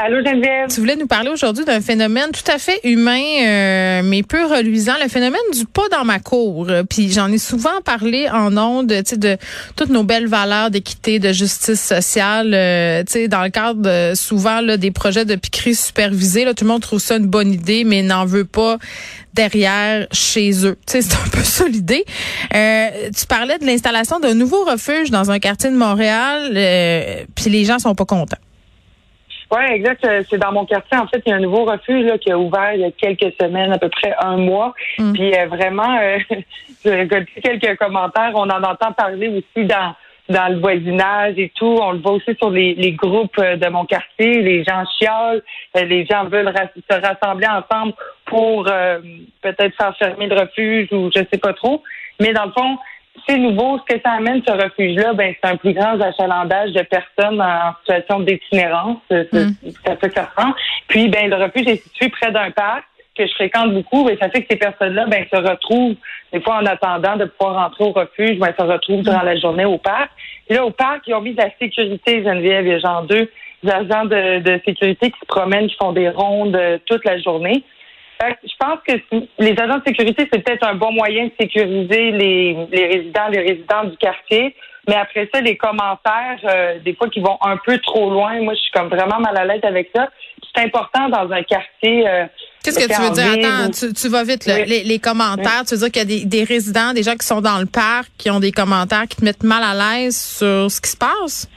Allô Geneviève? Tu voulais nous parler aujourd'hui d'un phénomène tout à fait humain, euh, mais peu reluisant, le phénomène du pas dans ma cour. Puis j'en ai souvent parlé en ondes, de toutes nos belles valeurs d'équité, de justice sociale, euh, tu sais, dans le cadre de, souvent là, des projets de piquerie supervisés. Là, tout le monde trouve ça une bonne idée, mais n'en veut pas derrière chez eux. Tu sais, c'est un peu ça l'idée. Euh, tu parlais de l'installation d'un nouveau refuge dans un quartier de Montréal, puis les gens sont pas contents. Oui, exact. Euh, c'est dans mon quartier. En fait, il y a un nouveau refuge là, qui a ouvert il y a quelques semaines, à peu près un mois. Mm. Puis euh, vraiment, euh, quelques commentaires. On en entend parler aussi dans dans le voisinage et tout. On le voit aussi sur les, les groupes de mon quartier. Les gens chiolent. Les gens veulent se rassembler ensemble pour peut-être faire fermer le refuge ou je sais pas trop. Mais dans le fond, c'est nouveau. Ce que ça amène, ce refuge-là, ben, c'est un plus grand achalandage de personnes en situation d'itinérance. Mm. Ça fait ans. Puis, ben, le refuge est situé près d'un parc que je fréquente beaucoup, et ça fait que ces personnes-là, ben, se retrouvent, des fois, en attendant de pouvoir rentrer au refuge, ben, se retrouvent durant la journée au parc. Et là, au parc, ils ont mis de la sécurité, Geneviève. Il y a genre deux agents de, de sécurité qui se promènent, qui font des rondes euh, toute la journée. Je pense que les agents de sécurité, c'est peut-être un bon moyen de sécuriser les, les résidents, les résidents du quartier. Mais après ça, les commentaires, euh, des fois qui vont un peu trop loin, moi, je suis comme vraiment mal à l'aise avec ça. C'est important dans un quartier. Euh, Qu'est-ce que tu veux dire? Attends, tu, vas vite. Là. Les, commentaires, tu veux dire qu'il y a des, des, résidents, des gens qui sont dans le parc, qui ont des commentaires qui te mettent mal à l'aise sur ce qui se passe?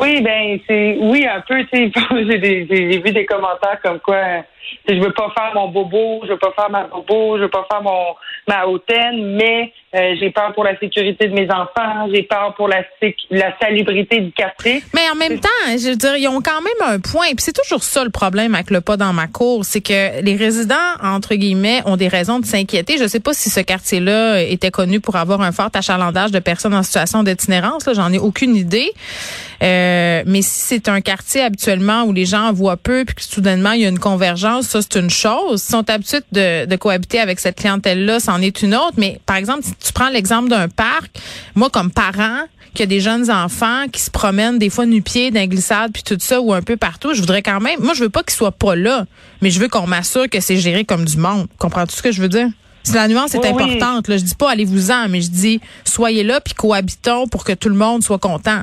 Oui, ben c'est oui un peu. Tu sais, j'ai vu des commentaires comme quoi je veux pas faire mon bobo, je veux pas faire ma bobo, je veux pas faire mon ma hautaine, mais euh, j'ai peur pour la sécurité de mes enfants, j'ai peur pour la la salubrité du quartier. Mais en même temps, je veux dire, ils ont quand même un point. Puis c'est toujours ça le problème avec le pas dans ma cour, c'est que les résidents entre guillemets ont des raisons de s'inquiéter. Je sais pas si ce quartier-là était connu pour avoir un fort achalandage de personnes en situation d'itinérance. J'en ai aucune idée. Euh, mais si c'est un quartier habituellement où les gens voient peu puis que soudainement il y a une convergence, ça c'est une chose. Sont habitués de, de cohabiter avec cette clientèle-là, c'en est une autre. Mais par exemple, si tu prends l'exemple d'un parc, moi comme parent, qui a des jeunes enfants qui se promènent des fois nu-pieds d'un glissade puis tout ça ou un peu partout, je voudrais quand même, moi je veux pas qu'ils soient pas là, mais je veux qu'on m'assure que c'est géré comme du monde. Comprends-tu ce que je veux dire? Si la nuance est importante, là, je dis pas allez-vous-en, mais je dis soyez là puis cohabitons pour que tout le monde soit content.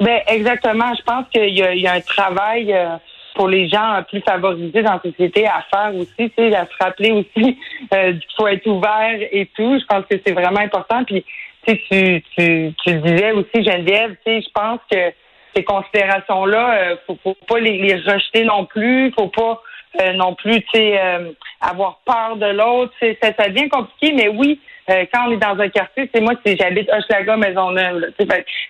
Ben exactement. Je pense qu'il y, y, a un travail euh, pour les gens plus favorisés dans la société à faire aussi, tu sais, à se rappeler aussi euh, qu'il faut être ouvert et tout. Je pense que c'est vraiment important. Puis tu, tu, tu, tu disais aussi, Geneviève, tu sais, je pense que ces considérations-là, euh, faut, faut pas les, les, rejeter non plus. Faut pas euh, non plus, tu sais, avoir peur de l'autre. Ça, ça devient compliqué, mais oui, euh, quand on est dans un quartier, c'est moi, si j'habite Hochelaga, Maisonneuve.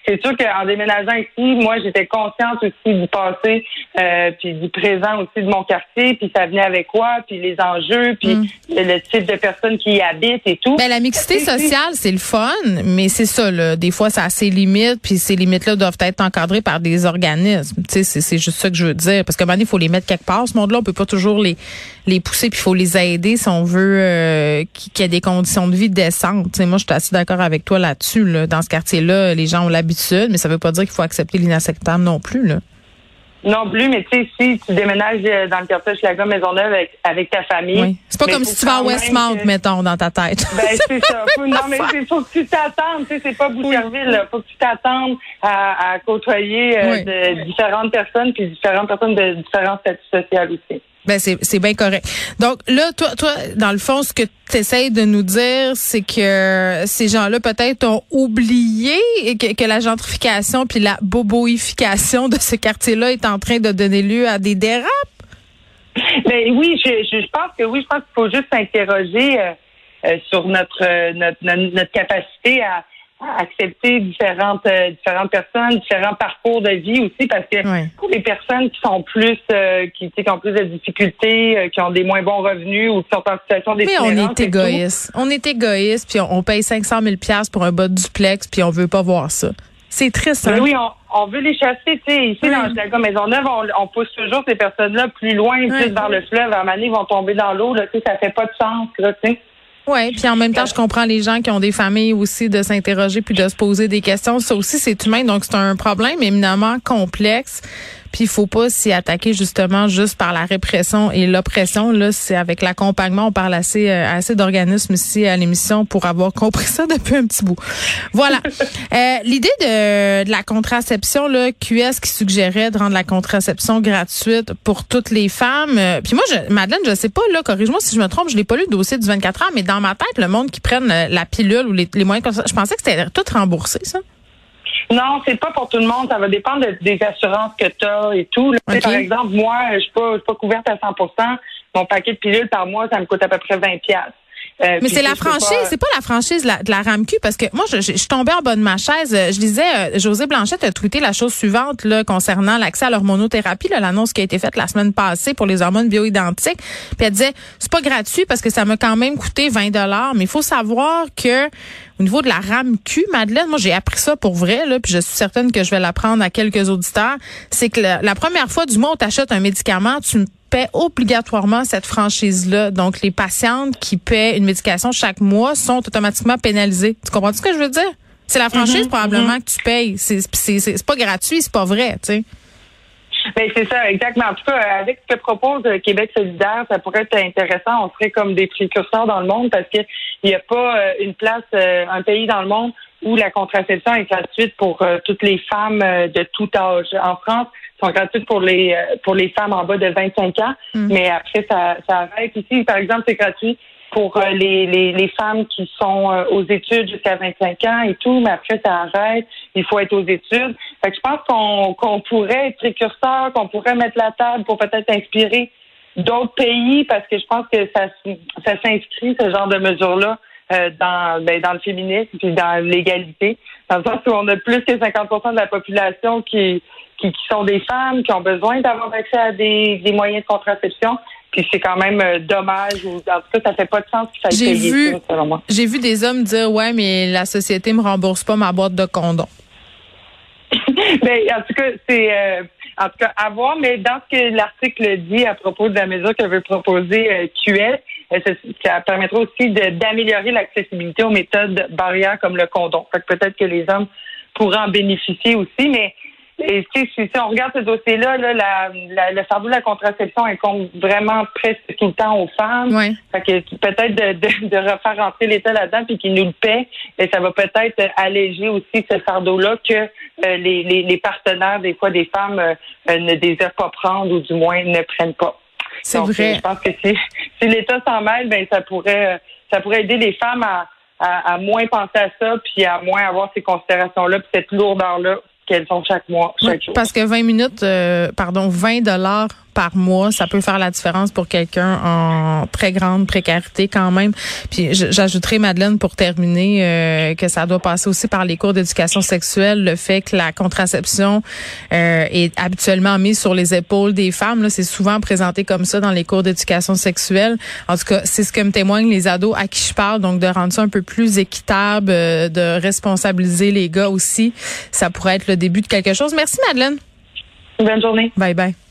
C'est sûr qu'en déménageant ici, moi, j'étais consciente aussi du passé, euh, puis du présent aussi de mon quartier, puis ça venait avec quoi, puis les enjeux, puis mm. le, type de personnes qui y habitent et tout. Ben, la mixité sociale, c'est le fun, mais c'est ça, là. Des fois, ça a ses limites, puis ces limites-là doivent être encadrées par des organismes. C'est juste ça que je veux dire. Parce qu'à un moment donné, il faut les mettre quelque part. Ce monde-là, on peut pas toujours les, les pousser, puis il faut les aider si on veut euh, qu'il y ait des conditions de vie décentes. moi, je suis assez d'accord avec toi là-dessus. Là. Dans ce quartier-là, les gens ont l'habitude, mais ça veut pas dire qu'il faut accepter l'inacceptable non plus. Là. Non plus, mais tu sais, si tu déménages euh, dans le quartier de la Maisonneuve avec, avec ta famille. Oui. C'est pas comme si tu vas à Westmount, mettons, dans ta tête. Ben, c'est ça. non, mais il faut que tu t'attendes. Tu sais, c'est pas Boucherville. Il faut que tu t'attendes à, côtoyer euh, de différentes personnes, puis différentes personnes de différents statuts sociaux aussi. Ben c'est c'est bien correct. Donc là, toi, toi, dans le fond, ce que tu essayes de nous dire, c'est que ces gens-là peut-être ont oublié que, la gentrification puis la boboification de ce quartier-là est en train de donner lieu à des dérapes? Ben oui, je, pense que oui, je pense qu'il faut juste s'interroger euh, euh, sur notre, euh, notre, notre notre capacité à accepter différentes euh, différentes personnes, différents parcours de vie aussi, parce que Ouais. pour les personnes qui sont plus euh, qui, qui ont plus de difficultés, euh, qui ont des moins bons revenus ou qui sont en situation Mais on d'itinérance est et tout, égoïste. On est égoïste, puis on, on paye 500 000 pièces pour un bas de duplex, puis on veut pas voir ça. C'est triste, hein? Mais oui, on, on veut les chasser. Tu sais, ici, Oui. dans la Maisonneuve, on, on pousse toujours ces personnes-là plus loin, Oui. plus vers le fleuve. À un moment donné, ils vont tomber dans l'eau. Tu sais, ça fait pas de sens. Là, tu sais. Oui, puis en même temps, je comprends les gens qui ont des familles aussi de s'interroger puis de se poser des questions. Ça aussi, c'est humain, donc c'est un problème éminemment complexe. Puis il faut pas s'y attaquer justement juste par la répression et l'oppression. Là, c'est avec l'accompagnement. On parle assez euh, assez d'organismes ici à l'émission pour avoir compris ça depuis un petit bout. Voilà. Euh, L'idée de, de la contraception, là, QS qui suggérait de rendre la contraception gratuite pour toutes les femmes. Euh, puis moi, je, Madeleine, je sais pas, là, corrige-moi si je me trompe, je l'ai pas lu le dossier du 24 heures, mais dans ma tête, le monde qui prenne euh, la pilule ou les, les moyens comme ça, je pensais que c'était tout remboursé, ça. Non, c'est pas pour tout le monde. Ça va dépendre de- des assurances que tu as et tout. là. Par exemple, moi, je suis pas, je suis pas couverte à 100% Mon paquet de pilules par mois, ça me coûte à peu près 20 piastres. Euh, Mais c'est la franchise, pas- c'est pas la franchise de la, de la RAMQ parce que moi je, je, je suis tombée en bas de ma chaise. Euh, Je lisais euh, José Blanchette a tweeté la chose suivante là concernant l'accès à l'hormonothérapie, l'annonce qui a été faite la semaine passée pour les hormones bioidentiques. Puis elle disait c'est pas gratuit parce que ça m'a quand même coûté 20 dollars, mais il faut savoir que au niveau de la RAMQ, Madeleine, moi j'ai appris ça pour vrai là, puis je suis certaine que je vais l'apprendre à quelques auditeurs, c'est que la, la première fois du mois où tu achètes un médicament, tu obligatoirement cette franchise-là. Donc, les patientes qui paient une médication chaque mois sont automatiquement pénalisées. Tu comprends ce que je veux dire? C'est la franchise probablement que tu payes. C'est c'est- c'est- c'est pas gratuit, c'est pas vrai, tu sais. Ben, c'est ça, exactement. En tout cas, avec ce que propose Québec solidaire, ça pourrait être intéressant. On serait comme des précurseurs dans le monde parce qu'il n'y a pas euh, une place, euh, un pays dans le monde où la contraception est gratuite pour euh, toutes les femmes euh, de tout âge. En France, sont gratuites pour les euh, pour les femmes en bas de 25 ans, mais après ça, ça arrête. Ici, par exemple, c'est gratuit pour les, les, les femmes qui sont aux études jusqu'à 25 ans et tout, mais après ça arrête, il faut être aux études. Fait que je pense qu'on qu'on pourrait être précurseur, qu'on pourrait mettre la table pour peut-être inspirer d'autres pays parce que je pense que ça, ça s'inscrit, ce genre de mesures-là, euh, dans, ben, dans le féminisme puis dans l'égalité. Dans le sens où on a plus que 50% de la population qui, qui, qui sont des femmes, qui ont besoin d'avoir accès à des, des moyens de contraception. Puis c'est quand même euh, dommage, ou en tout cas, ça fait pas de sens qu'il faille payer vu- ça, selon moi. J'ai vu des hommes dire ouais, mais la société me rembourse pas ma boîte de condoms. ben, en tout cas, c'est euh, en tout cas à voir, mais dans ce que l'article dit à propos de la mesure que veut proposer euh, euh, ça, ça permettra aussi d'améliorer l'accessibilité aux méthodes barrières comme le condom. Fait que peut-être que les hommes pourraient en bénéficier aussi, mais et, si, si on regarde ce dossier-là, là, la, la- le fardeau de la contraception incombe vraiment presque tout le temps aux femmes. Ouais. Fait que peut-être de, de, de refaire rentrer l'État là-dedans puis qu'il nous le paie, et ça va peut-être alléger aussi ce fardeau-là que euh, les, les, les partenaires, des fois, des femmes euh, euh, ne désirent pas prendre ou du moins ne prennent pas. C'est vrai. Je pense que si, si l'État s'en mêle, ben ça pourrait euh, ça pourrait aider les femmes à, à, à moins penser à ça puis à moins avoir ces considérations-là puis cette lourdeur-là qu'elles ont chaque mois, chaque jour. parce que 20 minutes, euh, pardon, 20 dollars par mois, ça peut faire la différence pour quelqu'un en très grande précarité quand même. Puis j'ajouterai Madeleine pour terminer euh, que ça doit passer aussi par les cours d'éducation sexuelle, le fait que la contraception euh, est habituellement mise sur les épaules des femmes. Là, c'est souvent présenté comme ça dans les cours d'éducation sexuelle. En tout cas, c'est ce que me témoignent les ados à qui je parle, donc de rendre ça un peu plus équitable, euh, de responsabiliser les gars aussi. Ça pourrait être le début de quelque chose. Merci Madeleine. Bonne journée. Bye bye.